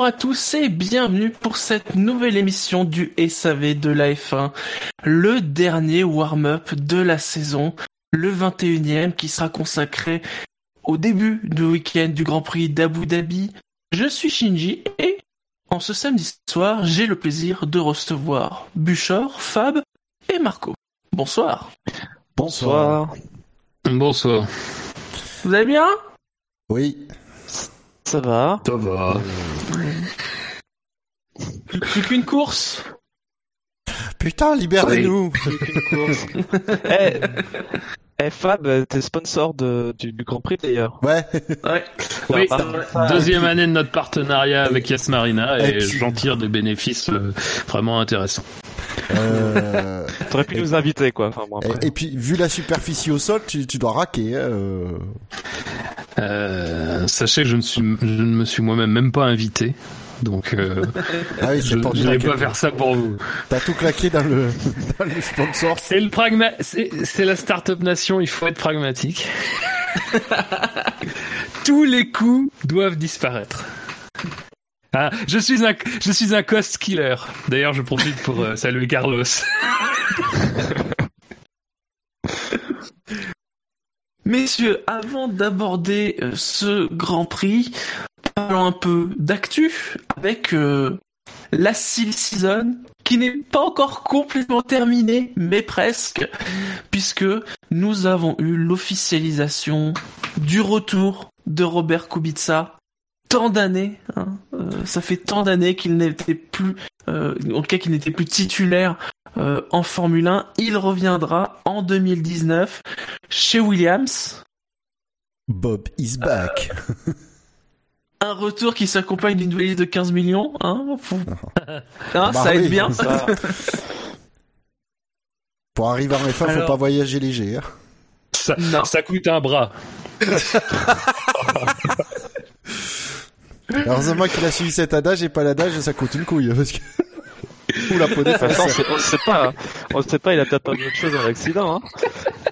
Bonjour à tous et bienvenue pour cette nouvelle émission du SAV de la F1, le dernier warm-up de la saison, le 21e qui sera consacré au début du week-end du Grand Prix d'Abu Dhabi. Je suis Shinji et en ce samedi soir, j'ai le plaisir de recevoir Buchor, Fab et Marco. Bonsoir. Bonsoir. Bonsoir. Vous allez bien? Oui. Ça va Ça va. Plus, plus qu'une course Putain, libérez-nous Eh, eh, Fab, t'es sponsor de, du, du Grand Prix d'ailleurs. Ouais. Ouais. Oui, deuxième année de notre partenariat avec Yes Marina Et et puis- j'en tire des bénéfices euh, vraiment intéressants. Euh, T'aurais pu nous inviter quoi. Enfin, bon, après. et, et puis, vu la superficie au sol, tu, tu dois raquer. hein, euh. Euh, sachez que je ne, suis, je ne me suis moi-même même pas invité. Donc, euh, Ah oui, je je vais pas faire ça pour vous. T'as tout claqué dans le, dans le sponsor. C'est le pragma, c'est c'est la Startup Nation, il faut être pragmatique. Tous les coups doivent disparaître. Ah, je suis un, je suis un cost killer. D'ailleurs, je profite pour euh, saluer Carlos. Messieurs, avant d'aborder euh, ce Grand Prix, parlons un peu d'actu avec euh, la Silly Season qui n'est pas encore complètement terminée, mais presque, puisque nous avons eu l'officialisation du retour de Robert Kubica. Tant d'années, hein, ça fait tant d'années qu'il n'était plus, euh, en tout cas qu'il n'était plus titulaire euh, en Formule 1. Il reviendra en 2019 chez Williams. Bob is back. Un retour qui s'accompagne d'une valise de 15 millions, hein, faut- Hein, Bah ça oui, aide bien. ça. Pour arriver en F1, faut Alors- pas voyager léger. hein. Ça, ça coûte un bras. Heureusement qu'il a suivi cet adage et pas l'adage, ça coûte une couille. Parce que... Ou la peau on sait, pas. hein. On sait pas, il a peut-être pas autre chose dans l'accident. Hein.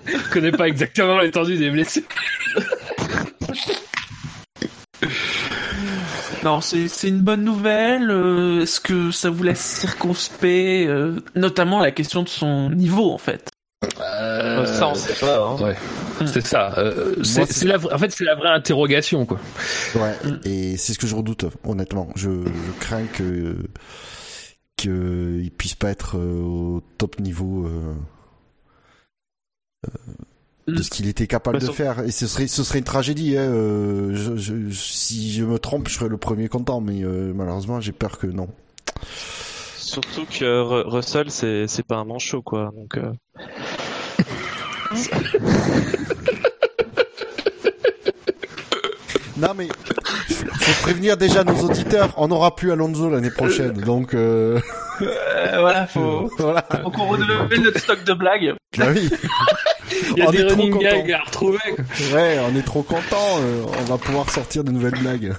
Je connais pas exactement l'étendue des blessures. Non, c'est c'est une bonne nouvelle. euh, Est-ce que ça vous laisse circonspect, euh, notamment la question de son niveau en fait. Euh, Ça, on sait pas. Hein. Ouais, c'est ça. Euh, c'est Moi, c'est c'est- la, vra- en fait, c'est la vraie interrogation, quoi. Ouais, et c'est ce que je redoute, honnêtement. Je, je crains que qu'il puisse pas être euh, au top niveau euh, de ce qu'il était capable de faire. Et ce serait, ce serait une tragédie. Hein. euh, je, je- si je me trompe, je serais le premier content, mais euh, malheureusement, j'ai peur que non. Surtout que Ru- Russell, c'est c'est pas un manchot quoi. Donc. euh, Non, mais faut prévenir déjà nos auditeurs. On n'aura plus Alonso l'année prochaine, donc euh, voilà, faut, voilà. faut qu'on renouvelle notre stock de blagues. Bah oui. Il y a On des est trop running contents. gags à retrouver. quoi. Ouais, on est trop content. on va pouvoir sortir de nouvelles blagues.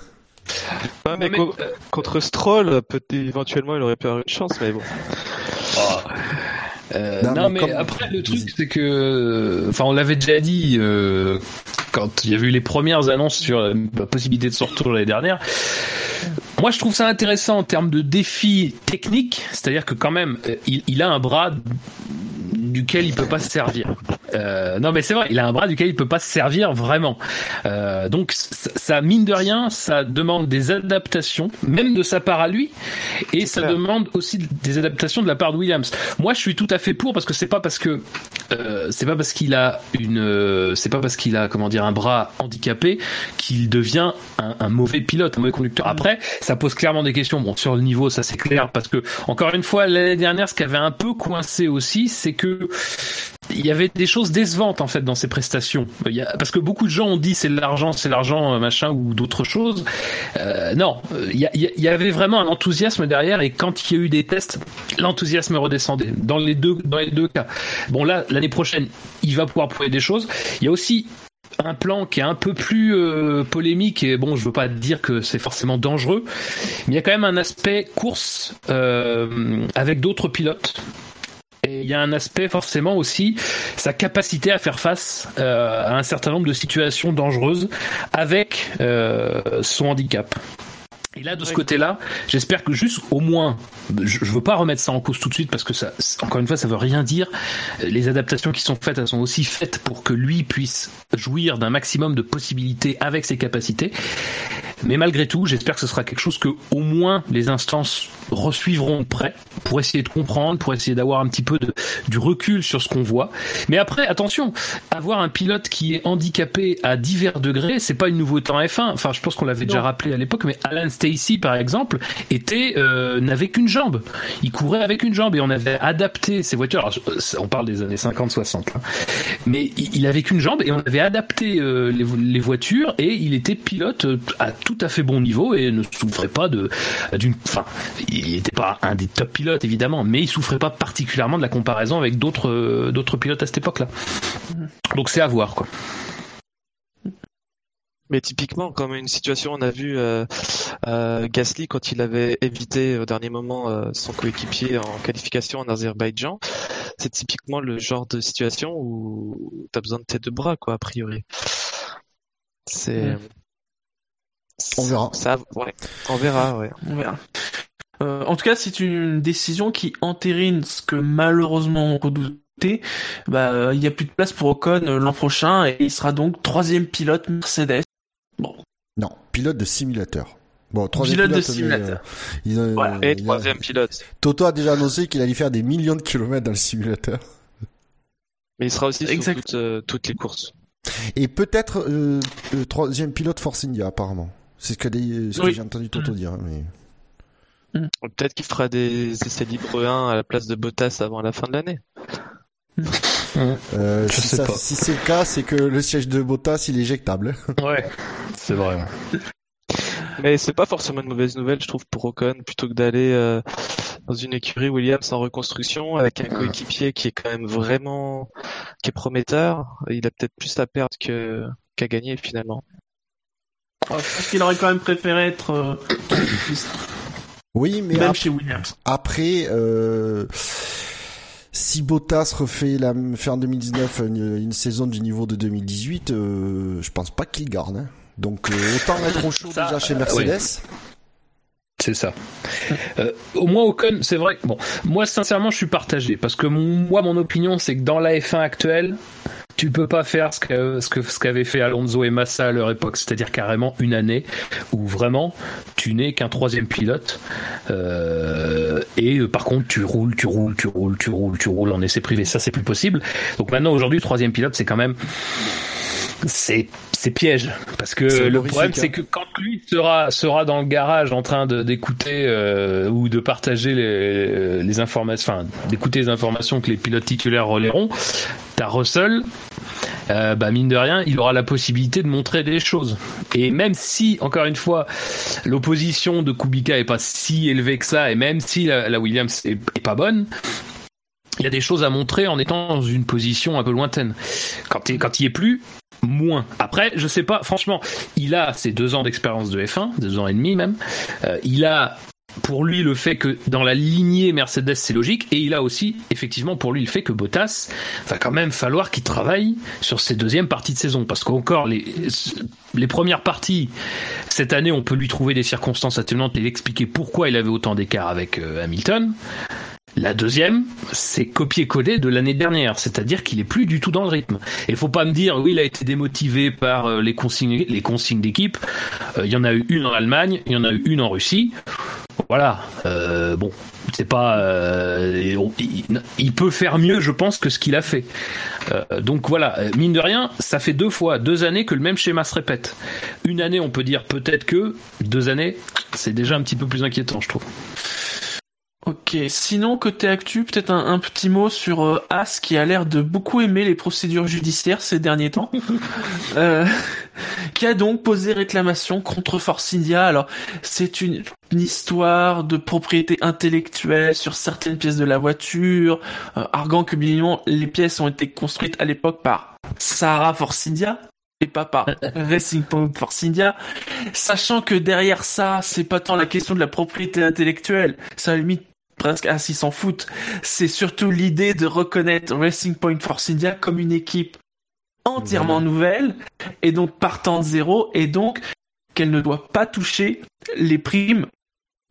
Ouais, mais, mais- co- contre Stroll, peut éventuellement, il aurait pu avoir une chance, mais bon. Euh, Non, non, mais mais, comme- après le truc c'est que, enfin, on l'avait déjà dit euh, quand il y a eu les premières annonces sur la possibilité de son retour l'année dernière. Moi, je trouve ça intéressant en termes de défi technique, c'est-à-dire que quand même, euh, il, il a un bras duquel il peut pas se servir. Euh, non, mais c'est vrai, il a un bras duquel il peut pas se servir vraiment. Euh, donc, ça, mine de rien, ça demande des adaptations, même de sa part à lui, et ça clair. demande aussi des adaptations de la part de Williams. Moi, je suis tout à fait pour parce que c'est pas parce que euh, c'est pas parce qu'il a une, euh, c'est pas parce qu'il a comment dire un bras handicapé qu'il devient un, un mauvais pilote, un mauvais conducteur. Après, ça pose clairement des questions. Bon, sur le niveau, ça c'est clair parce que encore une fois, l'année dernière, ce qui avait un peu coincé aussi, c'est que il y avait des choses décevantes en fait dans ses prestations. Parce que beaucoup de gens ont dit c'est de l'argent, c'est l'argent, euh, machin ou d'autres choses. Euh, non, Euh, il y, avait vraiment un enthousiasme derrière et quand il y a eu des tests, l'enthousiasme redescendait dans les deux dans les deux cas. Bon là, l'année prochaine, il va pouvoir prouver des choses. Il y a aussi un plan qui est un peu plus polémique et bon je veux pas dire que c'est forcément dangereux mais il y a quand même un aspect course avec d'autres pilotes et il y a un aspect forcément aussi sa capacité à faire face euh, à un certain nombre de situations dangereuses avec euh, son handicap. Et là, de ce côté-là, j'espère que juste au moins, je, je veux pas remettre ça en cause tout de suite parce que ça, encore une fois, ça veut rien dire. Les adaptations qui sont faites, elles sont aussi faites pour que lui puisse jouir d'un maximum de possibilités avec ses capacités. Mais malgré tout, j'espère que ce sera quelque chose que au moins les instances resuivront près pour essayer de comprendre, pour essayer d'avoir un petit peu de, du recul sur ce qu'on voit. Mais après, attention, avoir un pilote qui est handicapé à divers degrés, c'est pas une nouveauté en F1. Enfin, je pense qu'on l'avait déjà rappelé à l'époque, mais Alan Stacy, par exemple, était euh, n'avait qu'une jambe. Il courait avec une jambe et on avait adapté ses voitures. Alors, on parle des années 50-60, hein. mais il avait qu'une jambe et on avait adapté euh, les, les voitures et il était pilote euh, à tout à fait bon niveau et ne souffrait pas de d'une. Enfin, il n'était pas un des top pilotes évidemment, mais il souffrait pas particulièrement de la comparaison avec d'autres euh, d'autres pilotes à cette époque-là. Donc c'est à voir quoi. Mais typiquement, comme une situation, on a vu euh, euh, Gasly quand il avait évité au dernier moment euh, son coéquipier en qualification en Azerbaïdjan, c'est typiquement le genre de situation où tu as besoin de tes deux bras, quoi, a priori. C'est. On verra. Ça, ouais, on verra, ouais. On verra. Euh, en tout cas, c'est une décision qui entérine ce que malheureusement on redoutait. Bah, euh, il n'y a plus de place pour Ocon euh, l'an prochain et il sera donc troisième pilote Mercedes. Bon, Non, pilote de simulateur. Bon, troisième Pilote de mais, simulateur. euh, il, Voilà. Et il a- troisième pilote. Toto a déjà annoncé qu'il allait faire des millions de kilomètres dans le simulateur. Mais il sera aussi sur Exact. toutes, euh, toutes les courses. Et peut-être euh, le troisième pilote Force India, apparemment. C'est ce que, ce que j'ai entendu Toto dire. hein, Mais... Peut-être qu'il fera des essais libres 1 à la place de Bottas avant la fin de l'année. Euh, Je si sais ça- pas. si c'est le cas, c'est que le siège de Bottas, il est éjectable. Ouais, c'est vrai. Mais c'est pas forcément une mauvaise nouvelle, je trouve, pour Ocon, plutôt que d'aller euh, dans une écurie Williams en reconstruction avec un coéquipier qui est quand même vraiment, qui est prometteur. Il a peut-être plus à perdre que qu'à gagner finalement. je pense qu'il aurait quand même préféré être euh, Oui, mais même ap- chez Williams. après, euh, si Bottas refait la, fait en 2019 une, une saison du niveau de 2018, euh, je pense pas qu'il garde. hein. Donc euh, autant être au chaud Ça, déjà chez euh, Mercedes. C'est ça. Euh, au moins Ocon, c'est vrai. Bon, moi sincèrement, je suis partagé parce que mon- moi, mon opinion, c'est que dans la F1 actuelle, tu peux pas faire ce que ce que ce qu'avaient fait Alonso et Massa à leur époque, c'est-à-dire carrément une année où vraiment tu n'es qu'un troisième pilote euh, et euh, par contre tu roules, tu roules, tu roules, tu roules, tu roules en essai privé. Ça, c'est plus possible. Donc maintenant, aujourd'hui, troisième pilote, c'est quand même c'est c'est piège parce que le problème hein. c'est que quand lui sera sera dans le garage en train d'écouter euh, ou de partager les, les informations enfin d'écouter les informations que les pilotes titulaires relayeront t'as Russell euh, bah mine de rien il aura la possibilité de montrer des choses et même si encore une fois l'opposition de Kubica est pas si élevée que ça et même si la, la Williams est, est pas bonne il a des choses à montrer en étant dans une position un peu lointaine quand, quand il est plus moins. Après, je sais pas, franchement, il a ses deux ans d'expérience de F1, deux ans et demi même. Euh, il a pour lui le fait que dans la lignée Mercedes c'est logique et il a aussi effectivement pour lui le fait que Bottas va quand même falloir qu'il travaille sur ses deuxièmes parties de saison parce qu'encore les les premières parties cette année on peut lui trouver des circonstances atténuantes et l'expliquer pourquoi il avait autant d'écart avec euh, Hamilton La deuxième, c'est copier-coller de l'année dernière, c'est-à-dire qu'il est plus du tout dans le rythme. Et faut pas me dire, oui, il a été démotivé par euh, les consignes, les consignes d'équipe. Euh, Il y en a eu une en Allemagne, il y en a eu une en Russie. Voilà. Euh, bon, c'est pas. euh, il, il peut faire mieux, je pense, que ce qu'il a fait. Euh, donc voilà, mine de rien, ça fait deux fois, deux années que le même schéma se répète. Une année, on peut dire peut-être que. Deux années, c'est déjà un petit peu plus inquiétant, je trouve. Ok, sinon côté actu, peut-être un, un petit mot sur euh, As qui a l'air de beaucoup aimer les procédures judiciaires ces derniers temps, Euh, qui a donc posé réclamation contre Force India. Alors c'est une, une histoire de propriété intellectuelle sur certaines pièces de la voiture, euh, arguant que bien les pièces ont été construites à l'époque par Sarah Force India et pas par Racing Point Force India, sachant que derrière ça, c'est pas tant la question de la propriété intellectuelle, ça à la limite presque à s'ils s'en foutent, c'est surtout l'idée de reconnaître Racing Point Force India comme une équipe entièrement nouvelle et donc partant de zéro et donc qu'elle ne doit pas toucher les primes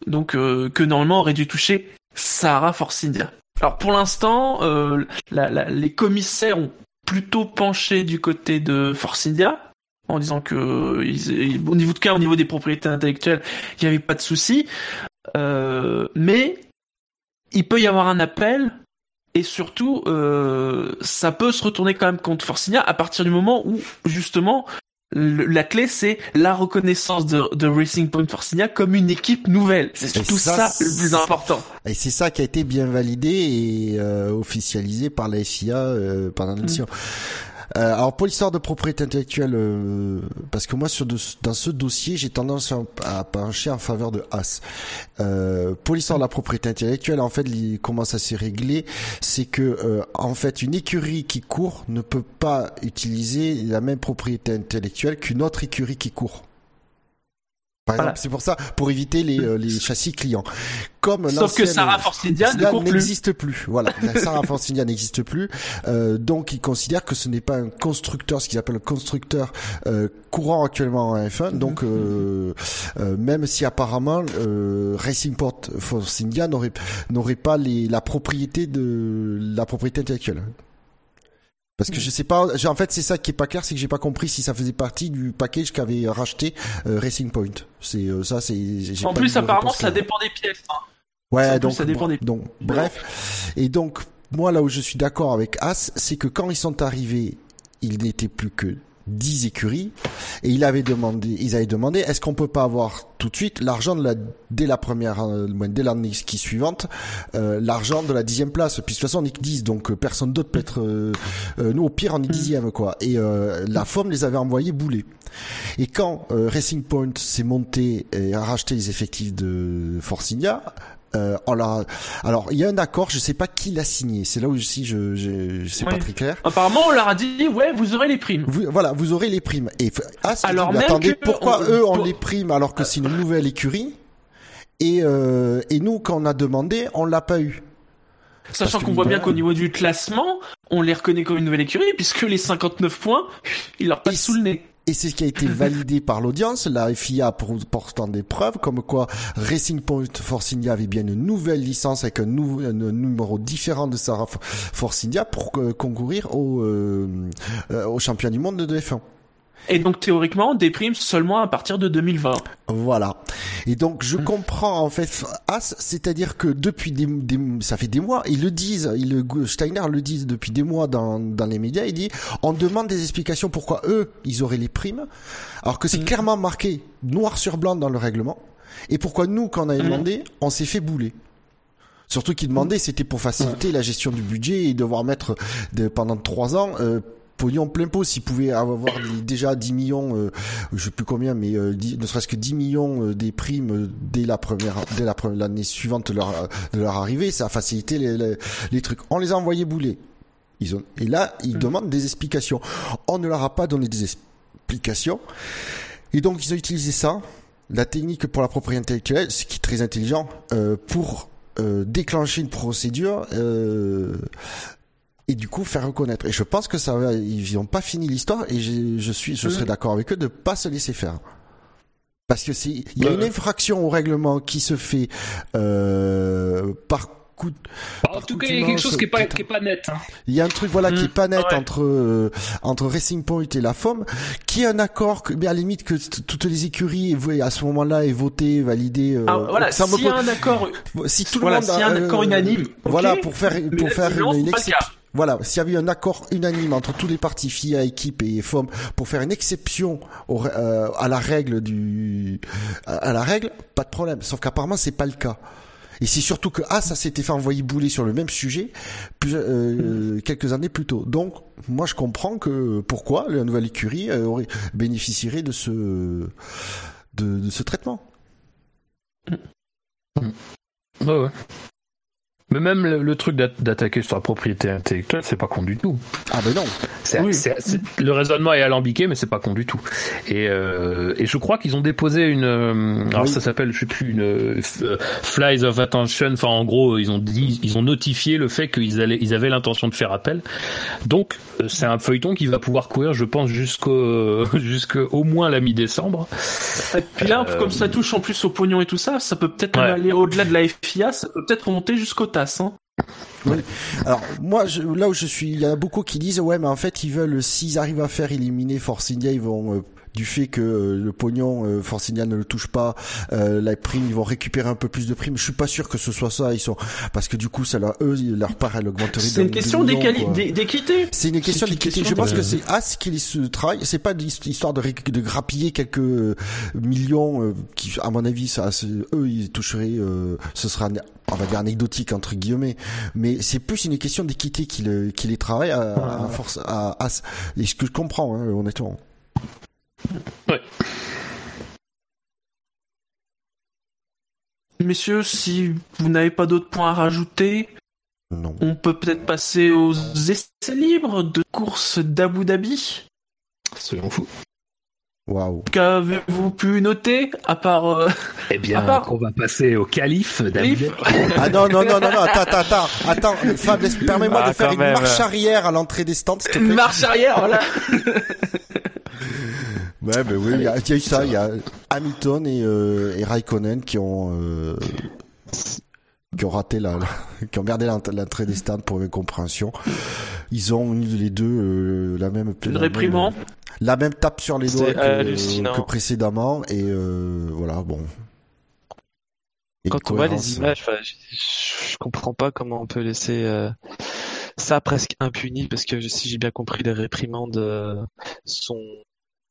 donc euh, que normalement aurait dû toucher Sahara Force India. Alors pour l'instant, euh, la- la- les commissaires ont plutôt penché du côté de Force India en disant que ils- au niveau de cas au niveau des propriétés intellectuelles, il n'y avait pas de souci. Euh, mais il peut y avoir un appel et surtout euh, ça peut se retourner quand même contre Forcinia à partir du moment où justement le- la clé c'est la reconnaissance de, de Racing Point Forcinia comme une équipe nouvelle. C'est surtout ça, ça, le plus important. Et c'est ça qui a été bien validé et euh, officialisé par la FIA euh, pendant l'émission. Euh, alors pour l'histoire de propriété intellectuelle, euh, parce que moi sur dans ce dossier j'ai tendance à, pencher en faveur de As. Euh, pour l'histoire de la propriété intellectuelle, en fait, li- comment ça s'est réglé, c'est que euh, en fait une écurie qui court ne peut pas utiliser la même propriété intellectuelle qu'une autre écurie qui court. Par Voilà. exemple, c'est pour ça, pour éviter les, euh, les châssis clients. Comme Sauf que Sarah Force India ne Cela court plus. n'existe plus. Voilà, Sarah Force India n'existe plus. Euh, donc, ils considèrent que ce n'est pas un constructeur, ce qu'ils appellent un constructeur euh, courant actuellement en F1. Donc, euh, euh, même si apparemment euh, Racing Port Force India n'aurait n'aurait pas les, la propriété de la propriété intellectuelle. Parce que je sais pas, en fait c'est ça qui est pas clair, c'est que j'ai pas compris si ça faisait partie du package qu'avait racheté euh, Racing Point. C'est euh, ça, c'est. En plus apparemment ça dépend des pièces. hein. Ouais, Ça, donc, ça dépend des- donc, bref. Et donc, moi, là où je suis d'accord avec As, c'est que quand ils sont arrivés, il n'était plus que 10 écuries, et il avait demandé, ils avaient demandé, est-ce qu'on peut pas avoir tout de suite l'argent de la, dès la première, euh, dès l'année qui suivante, euh, l'argent de la dixième place? Puis de toute façon, on est que 10, donc euh, personne d'autre peut être, euh, nous, au pire, on est dixième, quoi. Et, euh, la forme les avait envoyés bouler. Et quand euh, Racing Point s'est monté et a racheté les effectifs de Forcinia, euh, on l'a- Alors, il y a un accord, je sais pas qui l'a signé. C'est là où aussi je, je, je sais pas très clair. Apparemment on leur a dit ouais vous aurez les primes. Vous, voilà, vous aurez les primes. Et ah, c'est Alors dit, même attendez, que pourquoi on- eux ont pour- les primes alors que c'est une nouvelle écurie et, euh, et nous, quand on a demandé, on l'a pas eu. Sachant qu'on voit bien qu'au niveau du classement, on les reconnaît comme une nouvelle écurie, puisque les 59 points, ils leur passent sous le nez. Et c'est ce qui a été validé par l'audience, la FIA pour- portant des preuves, comme quoi Racing Point Force India avait bien une nouvelle licence avec un, nou- un numéro différent de Sarah Force India pour euh, concourir au, euh, euh, au championnat du monde de F1. Et donc théoriquement, des primes seulement à partir de 2020. Voilà. Et donc je comprends en fait As, c'est-à-dire que depuis des, des- ça fait des mois, ils le disent, ils le, Steiner le disent depuis des mois dans, dans les médias, il dit on demande des explications pourquoi eux ils auraient les primes, alors que c'est Mhm. clairement marqué noir sur blanc dans le règlement, et pourquoi nous quand on avait Mhm. demandé, on s'est fait bouler. Surtout qu'ils demandaient, c'était pour faciliter la gestion du budget et devoir mettre de, pendant trois ans euh, pognon plein pot. S'ils pouvaient avoir des- déjà 10 millions, euh, je sais plus combien, mais euh, ne serait-ce que 10 millions euh, des primes dès la première, dès la première l'année suivante de leur de leur arrivée, ça a facilité les, les, les trucs. On les a envoyés bouler. Ils ont et là ils demandent des explications. On ne leur a pas donné des explications et donc ils ont utilisé ça, la technique pour la propriété intellectuelle, ce qui est très intelligent, euh, pour euh, déclencher une procédure euh, et du coup faire reconnaître. Et je pense que ça va, ils n'ont pas fini l'histoire et je, je suis, je serais d'accord avec eux de pas se laisser faire. Parce que c'est, il y a Bah, une infraction au règlement qui se fait euh, par coup. En tout cas, il y a quelque chose qui est pas, qui est pas net. Hein. Il y a un truc voilà qui est pas net Ouais. entre euh, entre Racing Point et la FOM, qui est un accord que, mais à la limite que toutes les écuries à ce moment-là aient voté, validé. euh, Ah, voilà, ça me s'il y a un accord, si tout voilà, le monde s'il y a un accord unanime, voilà pour faire pour faire une, une exception. Voilà, s'il y avait un accord unanime entre tous les partis FIA, équipe et FOM pour faire une exception au, euh, à la règle du à, la règle, pas de problème. Sauf qu'apparemment c'est pas le cas. Et c'est surtout que ah ça s'était fait envoyer bouler sur le même sujet plus, euh, quelques années plus tôt. Donc moi je comprends que pourquoi la nouvelle écurie euh, aurait bénéficierait de ce de, de ce traitement. Ouais, ouais. Mais même le, le truc d'att- d'attaquer sur la propriété intellectuelle, c'est pas con du tout. Ah ben non. C'est, Oui. c'est- c'est- le raisonnement est alambiqué, mais c'est pas con du tout. Et, euh, et je crois qu'ils ont déposé une, euh, alors Oui. ça s'appelle, je sais plus, une euh, f- euh, flies of attention. Enfin, en gros, ils ont dit, ils ont notifié le fait qu'ils allaient, ils avaient l'intention de faire appel. Donc, c'est un feuilleton qui va pouvoir courir, je pense, jusqu'au, jusqu'au moins la mi-décembre. Et puis là, Euh, comme ça touche en plus au pognon et tout ça, ça peut peut-être Ouais. aller au-delà de la FIA, ça peut peut-être remonter jusqu'au Alors moi, là où je suis, il y a beaucoup qui disent ouais, mais en fait ils veulent, s'ils arrivent à faire éliminer Force India, ils vont euh, du fait que euh, le pognon euh, ne le touche pas, euh, la prime, ils vont récupérer un peu plus de primes. Je suis pas sûr que ce soit ça. Ils sont parce que du coup, ça leur, eux, leur part, elle augmenterait. C'est une question d'équité. C'est une question d'équité. Je pense que c'est à ce qu'ils se travaillent. C'est pas l'histoire de, grappiller quelques euh, millions euh, qui, à mon avis, ça, eux, ils toucheraient. ce sera, on va dire anecdotique entre guillemets, mais c'est plus une question d'équité qui, le, qui les travaille à, à force. À, à, et ce que je comprends, hein, honnêtement. Messieurs, si vous n'avez pas d'autres points à rajouter, Non. on peut peut-être passer aux essais libres de course d'Abu Dhabi. Soyons fous. Waouh. Qu'avez-vous pu noter, à part... euh, Eh bien, part- on va passer au calife David. Ah non non non non non. Attends attends attends. Attends. Fab, laisse- permets-moi Ah, de faire une même. marche arrière à l'entrée des stands, s'il te Une marche arrière, voilà. Ouais, ben oui, il y, a il y a eu ça. Il y a Hamilton et, euh, et Raikkonen qui ont euh, qui ont raté la, la- qui ont l'ent- l'entrée des stands pour incompréhension. Ils ont eu les deux euh, la même Une la réprimande. même, la même tape sur les doigts que, précédemment et euh, voilà bon. Et Quand on voit les images, je, je- je comprends pas comment on peut laisser euh, ça presque impuni parce que si j'ai bien compris, les réprimandes euh, sont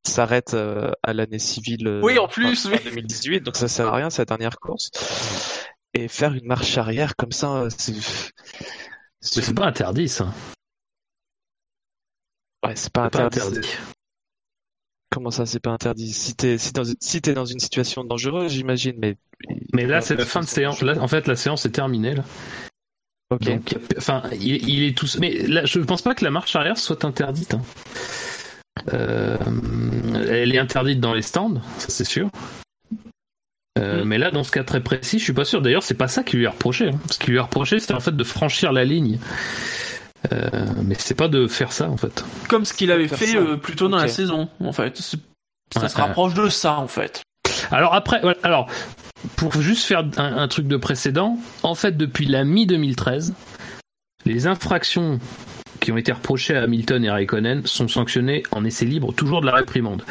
s'arrêtent euh, à l'année civile euh, Oui, en plus, en oui. 2018, donc ça sert à rien cette dernière course. Et faire une marche arrière comme ça, euh, c'est c'est pas interdit, ça. ouais, c'est pas interdit. Comment ça, c'est pas interdit? Si t'es si dans, si dans une situation dangereuse, j'imagine, mais Mais là, c'est la fin de séance. Là, en fait, la séance est terminée. Là. Ok. Donc, enfin, il, il est tout. Mais là, je pense pas que la marche arrière soit interdite. hein. Euh, elle est interdite dans les stands, ça c'est sûr. Euh, Mm. Mais là, dans ce cas très précis, je suis pas sûr. D'ailleurs, c'est pas ça qui lui est reproché. hein. Ce qui lui est reproché, c'était en fait de franchir la ligne. Euh, mais c'est pas de faire ça, en fait. Comme ce qu'il avait fait euh, plus tôt dans la saison, en fait. Ça Ouais, se rapproche de ça, en fait. Alors après, voilà, alors pour juste faire un, un truc de précédent, en fait depuis la mi 2013, les infractions qui ont été reprochées à Hamilton et Raikkonen sont sanctionnées en essai libre, toujours de la réprimande.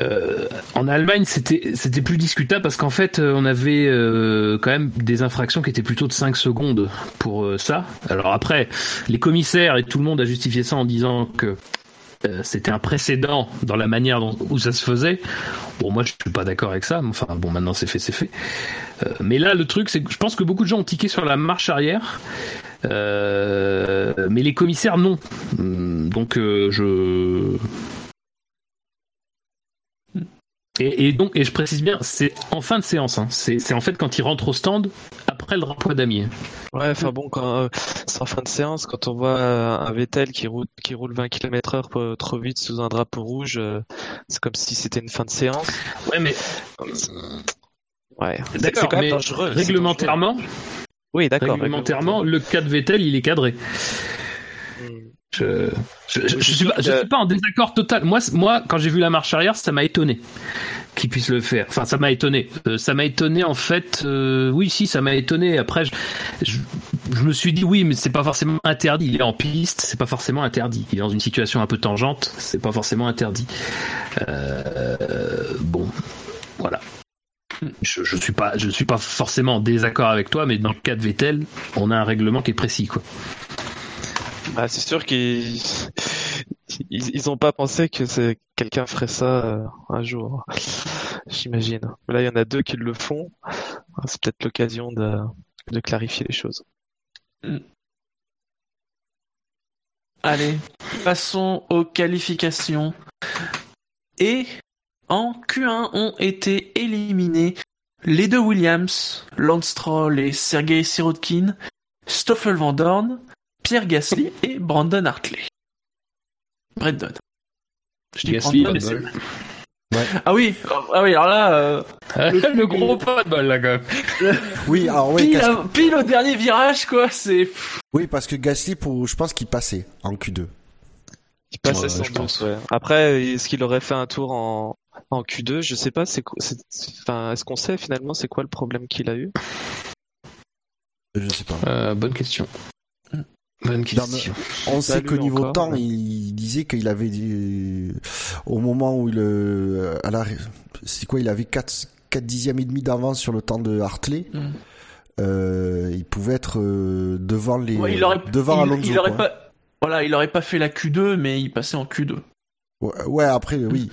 Euh, en Allemagne, c'était plus discutable parce qu'en fait, euh, on avait euh, quand même des infractions qui étaient plutôt de 5 secondes pour ça. Alors après, les commissaires et tout le monde a justifié ça en disant que c'était un précédent dans la manière dont, où ça se faisait. Bon, moi, je suis pas d'accord avec ça. Mais enfin, bon, maintenant c'est fait, c'est fait. Mais là, le truc, c'est que je pense que beaucoup de gens ont tiqué sur la marche arrière, mais les commissaires non. Hum, Donc, euh, je et, et donc, et je précise bien, c'est en fin de séance. Hein. C'est en fait quand ils rentrent au stand après le drapeau damier. Ouais, enfin bon, euh, c'est en fin de séance, quand on voit euh, un Vettel qui roule, qui roule 20 km heure pour- trop vite sous un drapeau rouge, euh, c'est comme si c'était une fin de séance. Ouais, mais Ouais, D'accord, c'est quand même mais dangereux. réglementairement. Oui, d'accord. réglementairement, le cas de Vettel, il est cadré. Je, je, je, je suis pas, en désaccord total. Moi, moi, quand j'ai vu la marche arrière, ça m'a étonné qu'il puisse le faire. Enfin, ça m'a étonné. Euh, ça m'a étonné en fait. euh, oui, si, ça m'a étonné. Après, je, me suis dit oui, mais c'est pas forcément interdit. Il est en piste, c'est pas forcément interdit. Il est dans une situation un peu tangente, c'est pas forcément interdit. Euh. Je, je suis pas, je suis pas forcément en désaccord avec toi, mais dans le cas de Vettel, on a un règlement qui est précis, quoi. Bah, c'est sûr qu'ils ils, ils ont pas pensé que c'est quelqu'un ferait ça euh, un jour. J'imagine. Là, il y en a deux qui le font. C'est peut-être l'occasion de, de clarifier les choses. Allez, passons aux qualifications. Et en Q1 ont été éliminés les deux Williams, Lance Stroll et Sergei Sirotkin, Stoffel Van Dorn, Pierre Gasly et Brandon Hartley. Brandon. Je dis Gasly, Brandon, mais Ah oui, ah oui, alors là, euh, le, gros pas de bol là quand même. Oui, alors oui, pile, qu'est-ce- à- pile au dernier virage, quoi, c'est... oui, parce que Gasly, pour, je pense qu'il passait en Q2. Il passait Ouais, sans je doute, pense. ouais. Après, est-ce qu'il aurait fait un tour en, en Q2? Je sais pas, c'est quoi, c'est- enfin, est-ce qu'on sait finalement c'est quoi le problème qu'il a eu? Je sais pas. Euh, bonne question. Bonne question. On sait Salut qu'au niveau encore, temps, ouais. il disait qu'il avait dit, au moment où il, euh, à la, c'est quoi, il avait 4, 4 dixièmes et demi d'avance sur le temps de Hartley. Mm. Euh, il pouvait être euh, devant les, Ouais, il aurait, devant il- Alonso. il aurait quoi. pas, voilà, il aurait pas fait la Q2, mais il passait en Q2. Ouais, ouais, après, oui.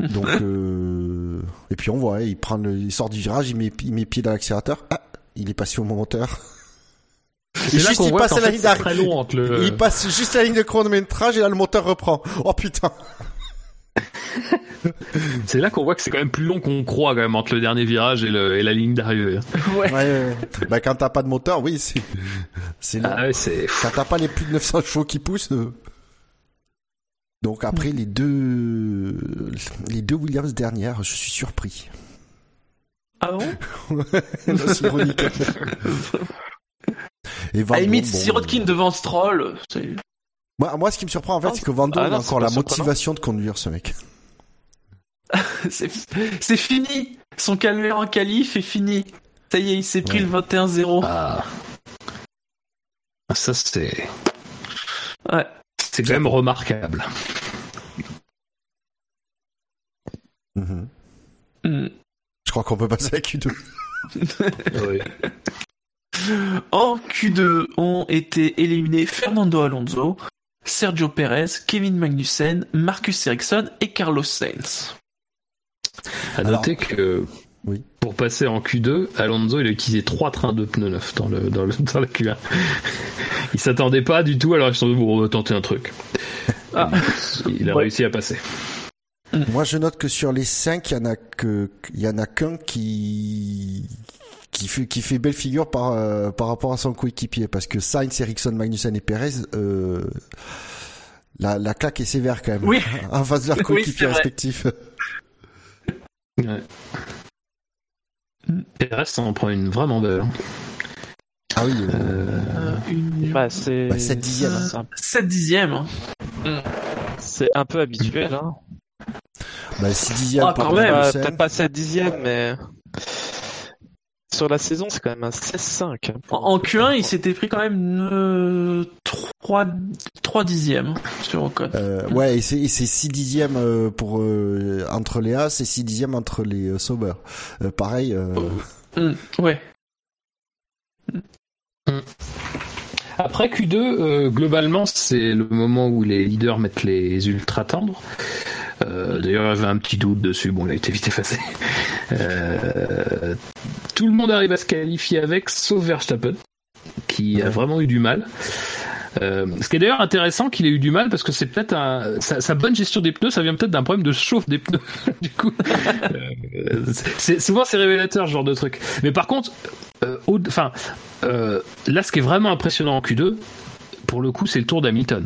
Donc, euh... et puis on voit, hein, il prend le, il sort du virage, il met, il met pied dans l'accélérateur. Ah, il est passé au moteur. Juste, qu'on il passe la ligne. Il passe juste la ligne de chronométrage et là le moteur reprend. Oh putain. C'est là qu'on voit que c'est quand même plus long qu'on croit quand même entre le dernier virage et, le, et la ligne d'arrivée. Ouais. Ouais, ouais, ouais. Bah quand t'as pas de moteur, oui, c'est, c'est. Ah ouais. Quand t'as pas les plus de 900 chevaux qui poussent. euh. Donc après les deux, les deux Williams dernières, je suis surpris. Ah bon? Non, c'est ironique. Et Van À limite, bon, Sirotkin euh, devant Stroll, c'est... Moi, moi, ce qui me surprend en fait, Ah, c'est que Van Dorn ah non, a c'est encore la motivation de conduire ce mec. c'est fini. Son calvaire en qualif est fini. Ça y est, il s'est pris Ouais. le 21-0. Ah. Ah, Ça, c'est. Ouais. C'est quand même remarquable. Mhm. Hmm. Je crois qu'on peut passer à la Q2. En Q2 ont été éliminés Fernando Alonso, Sergio Perez, Kevin Magnussen, Marcus Ericsson et Carlos Sainz. À Alors- noter que Oui. pour passer en Q2, Alonso il a utilisé trois trains de pneus neufs dans le dans, le, dans la Q1. il s'attendait pas du tout, alors ils se sont dit bon, on va tenter un truc. Ah. Il a Ouais. réussi à passer. Moi, je note que sur les cinq, il y en a que, il y en a qu'un qui, qui fait, qui fait belle figure par, euh, par rapport à son coéquipier. Parce que Sainz, Ericsson, Magnussen et Perez, euh, la, la claque est sévère quand même. Oui. En face de leurs Oui, coéquipiers c'est vrai. respectifs. Ouais. Perez s'en prend une vraiment belle. hein. Ah oui, euh, Euh, une... Bah, c'est, Bah, sept dixièmes, hein. c'est un- 7 dixièmes. hein. c'est un peu habituel, hein. Bah, 6 dixièmes Ah, pour quand même. Peut-être pas 7 dixièmes, mais sur la saison, c'est quand même un 16-5. hein, En, pour- en Q1, il s'était pris quand même euh, 3, 3 dixièmes sur Ocon. Euh, ouais, et c'est, et c'est 6 dixièmes euh, pour, euh, entre les As et 6 dixièmes entre les euh, Sauber. Euh, pareil, euh, Hmm, ouais. Après Q2, euh, globalement, c'est le moment où les leaders mettent les ultra tendres. Euh, D'ailleurs, j'avais un petit doute dessus. Bon, il a été vite effacé. Euh, tout le monde arrive à se qualifier avec, sauf Verstappen, qui a vraiment eu du mal. Euh, ce qui est d'ailleurs intéressant qu'il ait eu du mal parce que c'est peut-être un, sa, sa bonne gestion des pneus, ça vient peut-être d'un problème de chauffe des pneus. du coup, euh, c'est souvent c'est révélateur ce genre de truc. Mais par contre, euh, au- enfin, là, ce qui est vraiment impressionnant en Q2, pour le coup, c'est le tour d'Hamilton.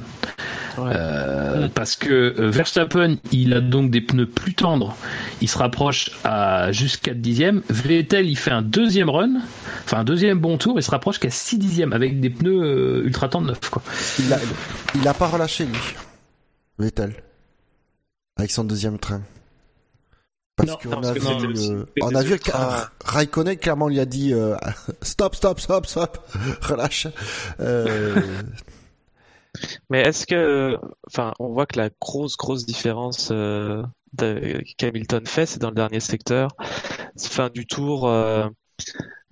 Euh, parce que euh, Verstappen, il a donc des pneus plus tendres, il se rapproche à juste 4 dixièmes. Vettel, il fait un deuxième run, enfin un deuxième bon tour, il se rapproche qu'à 6 dixièmes avec des pneus euh, ultra tendres neufs. Quoi. Il a, il a pas relâché, lui. Vettel. Avec son deuxième train. Parce qu'on a, que vu, euh, on a vu Raikkonen clairement lui a dit euh, stop, stop, stop, stop, relâche. Mais est-ce que, enfin, on voit que la grosse, grosse différence euh, qu'Hamilton fait, c'est dans le dernier secteur, fin du tour. euh,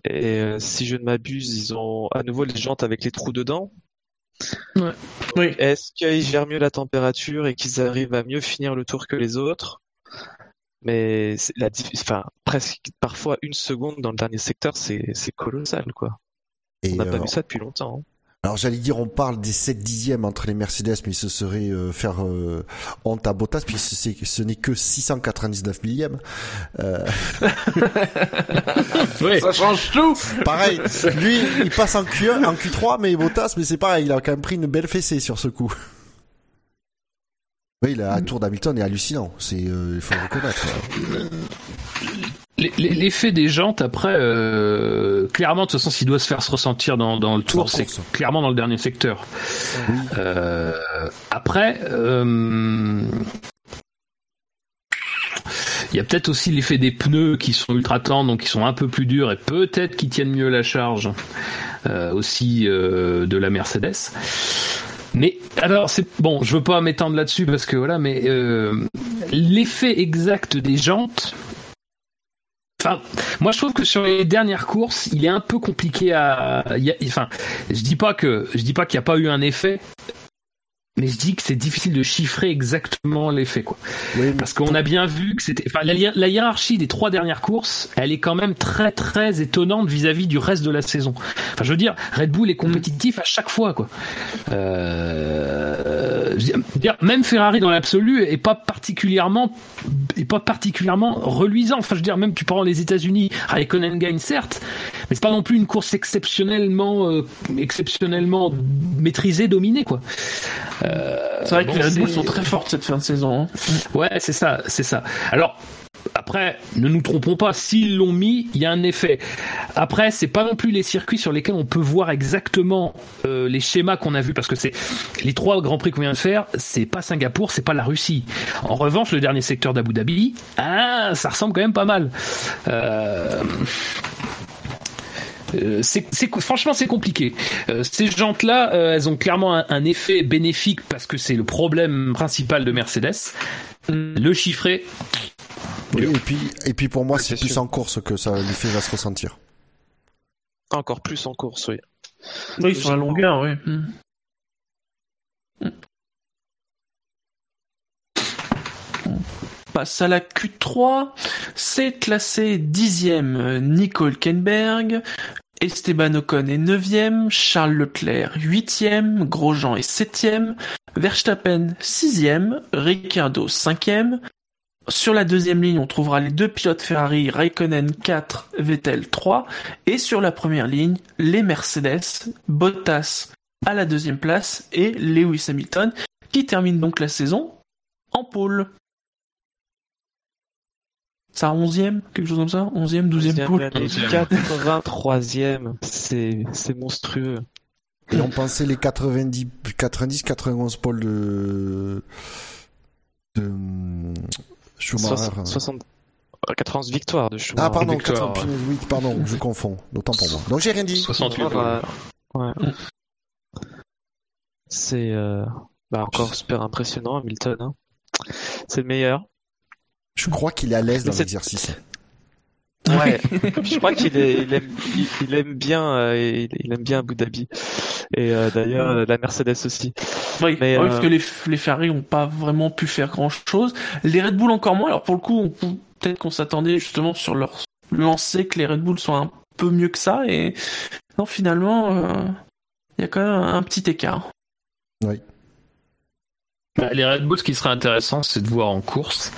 et euh, si je ne m'abuse, ils ont à nouveau les jantes avec les trous dedans. Oui. Est-ce qu'ils gèrent mieux la température et qu'ils arrivent à mieux finir le tour que les autres? Mais la, enfin, presque parfois une seconde dans le dernier secteur, c'est colossal, quoi. et, On n'a pas vu ça depuis longtemps. hein. Alors j'allais dire, on parle des 7 dixièmes entre les Mercedes, mais ce serait euh, faire euh, honte à Bottas, puis c'est- ce n'est que 699 millièmes. Euh, Ouais. Ça change tout. pareil, lui, il passe en Q1, en Q3, mais Bottas, mais c'est pareil, il a quand même pris une belle fessée sur ce coup. Oui, le tour d'Hamilton est hallucinant, c'est, euh, il faut le reconnaître. L'effet des jantes après, euh, clairement de toute façon, s'il doit se faire se ressentir dans, dans le tour, c'est clairement dans le dernier secteur. Oui. Euh, après, euh, il y a peut-être aussi l'effet des pneus qui sont ultra tendres, donc qui sont un peu plus durs et peut-être qui tiennent mieux la charge euh, aussi euh, de la Mercedes. Mais alors c'est bon, je veux pas m'étendre là-dessus parce que voilà, mais euh, l'effet exact des jantes. Enfin, moi je trouve que sur les dernières courses, il est un peu compliqué à. il y a- enfin, je dis pas que je dis pas qu'il n'y a pas eu un effet, mais je dis que c'est difficile de chiffrer exactement l'effet quoi. Oui, Parce qu'on a bien vu que c'était, enfin, la, hi- la hiérarchie des trois dernières courses, elle est quand même très très étonnante vis-à-vis du reste de la saison. Enfin, je veux dire, Red Bull est compétitif à chaque fois, quoi. Euh, dire, même Ferrari dans l'absolu est pas particulièrement, est pas particulièrement reluisant. Enfin, je veux dire, même tu prends les États-Unis, Raikkonen gagne certes, mais c'est pas non plus une course exceptionnellement, euh, exceptionnellement maîtrisée, dominée, quoi. Euh, C'est vrai que bon, les Red Bull sont très fortes cette fin de saison. hein. Ouais, c'est ça, c'est ça. Alors, après, ne nous trompons pas, s'ils l'ont mis, il y a un effet. Après, c'est pas non plus les circuits sur lesquels on peut voir exactement euh, les schémas qu'on a vus, parce que c'est les trois grands prix qu'on vient de faire, c'est pas Singapour, c'est pas la Russie. En revanche, le dernier secteur d'Abu Dhabi, ah, ça ressemble quand même pas mal. Euh... Euh, c'est, c'est- franchement, c'est compliqué. Euh, ces jantes-là, euh, elles ont clairement un, un effet bénéfique parce que c'est le problème principal de Mercedes. Le chiffrer, Oui, et puis, et puis pour moi, c'est c'est plus sûr. en course que ça l'effet va se ressentir. Encore plus en course, oui. Oui, sur la longueur, oui. Mm. On passe à la Q3. C'est classé dixième euh, Nico Hülkenberg, Esteban Ocon est neuvième, Charles Leclerc huitième, Grosjean est septième, Verstappen sixième, Ricciardo cinquième. Sur la deuxième ligne, on trouvera les deux pilotes Ferrari, Raikkonen 4, Vettel 3. Et sur la première ligne, les Mercedes, Bottas à la deuxième place et Lewis Hamilton qui termine donc la saison en pôle. Ça 11e, quelque chose comme ça? 11e, 12e pôle année, 83e, c'est c'est monstrueux. Et on pensait les 90, 90, 91 pôles de, de Schumacher. 60, 60 euh, 91 victoires de Schumacher. Ah, pardon, Victoire, 80, oui, pardon, je confonds. Autant pour moi. Donc j'ai rien dit. 68 Ouais, ouais. C'est euh, bah, encore super impressionnant, Hamilton. hein. C'est le meilleur. Je crois qu'il est à l'aise dans l'exercice. Ouais. Je crois qu'il est, il aime, il, il aime bien, euh, il, il aime bien Abu Dhabi. Et euh, d'ailleurs, la Mercedes aussi. Oui, Mais, ouais, euh, parce que les, les Ferrari ont pas vraiment pu faire grand chose. Les Red Bull encore moins. Alors pour le coup, peut-être qu'on s'attendait justement sur leur lancée que les Red Bull soient un peu mieux que ça. Et non, finalement, euh, il y a quand même un petit écart. Bah, les Red Bull, ce qui serait intéressant, c'est de voir en course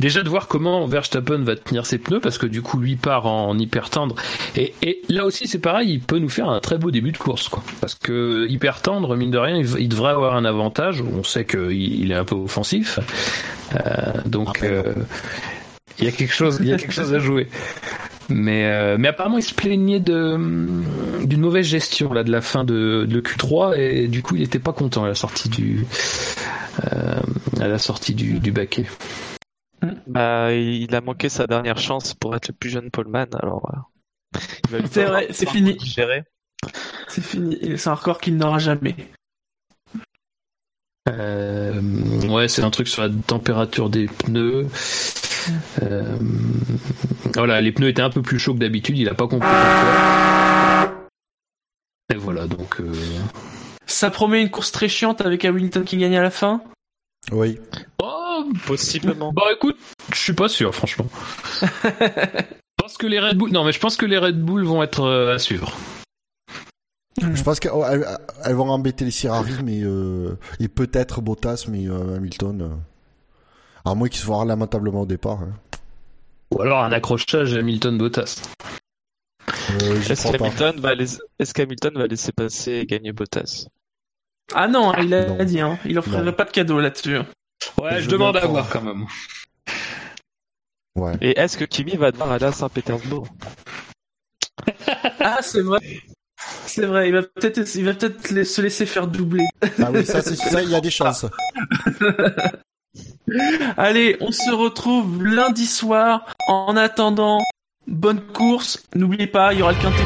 déjà de voir comment Verstappen va tenir ses pneus parce que du coup lui part en, hyper tendre et, et, là aussi c'est pareil, il peut nous faire un très beau début de course quoi. Parce que hyper tendre, mine de rien, il, devrait avoir un avantage. On sait qu'il il est un peu offensif, euh, donc euh, il y a quelque chose, il y a quelque chose à jouer. Mais, euh, mais apparemment, il se plaignait de d'une mauvaise gestion là de la fin de, de Q3 et du coup, il n'était pas content à la sortie du à la sortie du, du baquet. Bah, il a manqué sa dernière chance pour être le plus jeune poleman, alors. Euh, c'est vrai, c'est fini. C'est fini, c'est un record qu'il n'aura jamais. Euh, ouais, c'est un truc sur la température des pneus. Euh, voilà, les pneus étaient un peu plus chauds que d'habitude, il a pas compris pourquoi. Et voilà, donc. Euh... Ça promet une course très chiante avec Hamilton qui gagne à la fin Oui. Oh, possiblement. Bah écoute, je suis pas sûr, franchement. je pense que les Red Bull, non mais je pense que les Red Bull vont être euh, à suivre. Je pense qu'elles elles vont embêter les Ferrari, mais euh, et peut-être Bottas, mais euh, Hamilton. Euh, à moins qu'ils soient lamentablement au départ. Hein. Ou alors un accrochage Hamilton-Bottas. Est-ce qu'Hamilton va, est va, laisser passer et gagner Bottas? Ah non, il a dit, hein. il offrirait pas de cadeau là-dessus. Ouais, je, demande à voir quand même. Ouais. Et est-ce que Kimi va devoir aller à Saint-Pétersbourg Ah, c'est vrai. C'est vrai, il va peut-être, il va peut-être se laisser faire doubler. Ah oui, ça, il y a des chances. Allez, on se retrouve lundi soir. En attendant, bonne course. N'oubliez pas, il y aura le quintet